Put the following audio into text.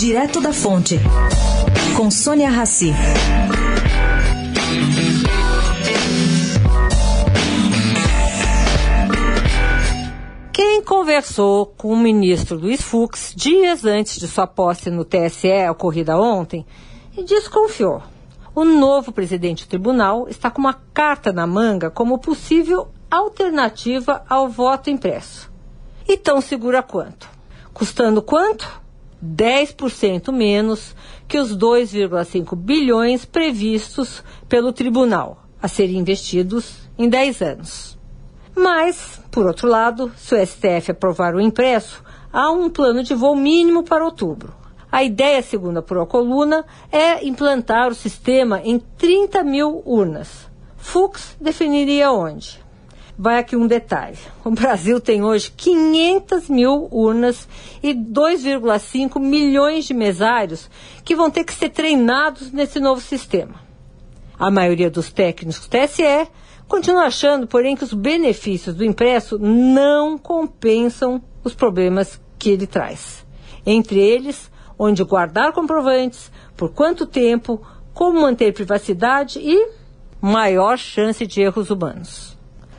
Direto da Fonte, com Sônia Rassi. Quem conversou com o ministro Luiz Fux dias antes de sua posse no TSE, ocorrida ontem, desconfiou. O novo presidente do tribunal está com uma carta na manga como possível alternativa ao voto impresso. E tão segura quanto? Custando quanto? 10% menos que os 2,5 bilhões previstos pelo tribunal a serem investidos em 10 anos. Mas, por outro lado, se o STF aprovar o impresso, há um plano de voo mínimo para outubro. A ideia, segundo a Procoluna, é implantar o sistema em 30 mil urnas. Fux definiria onde? Vai aqui um detalhe. O Brasil tem hoje 500 mil urnas e 2,5 milhões de mesários que vão ter que ser treinados nesse novo sistema. A maioria dos técnicos TSE continua achando, porém, que os benefícios do impresso não compensam os problemas que ele traz. Entre eles, onde guardar comprovantes, por quanto tempo, como manter privacidade e maior chance de erros humanos.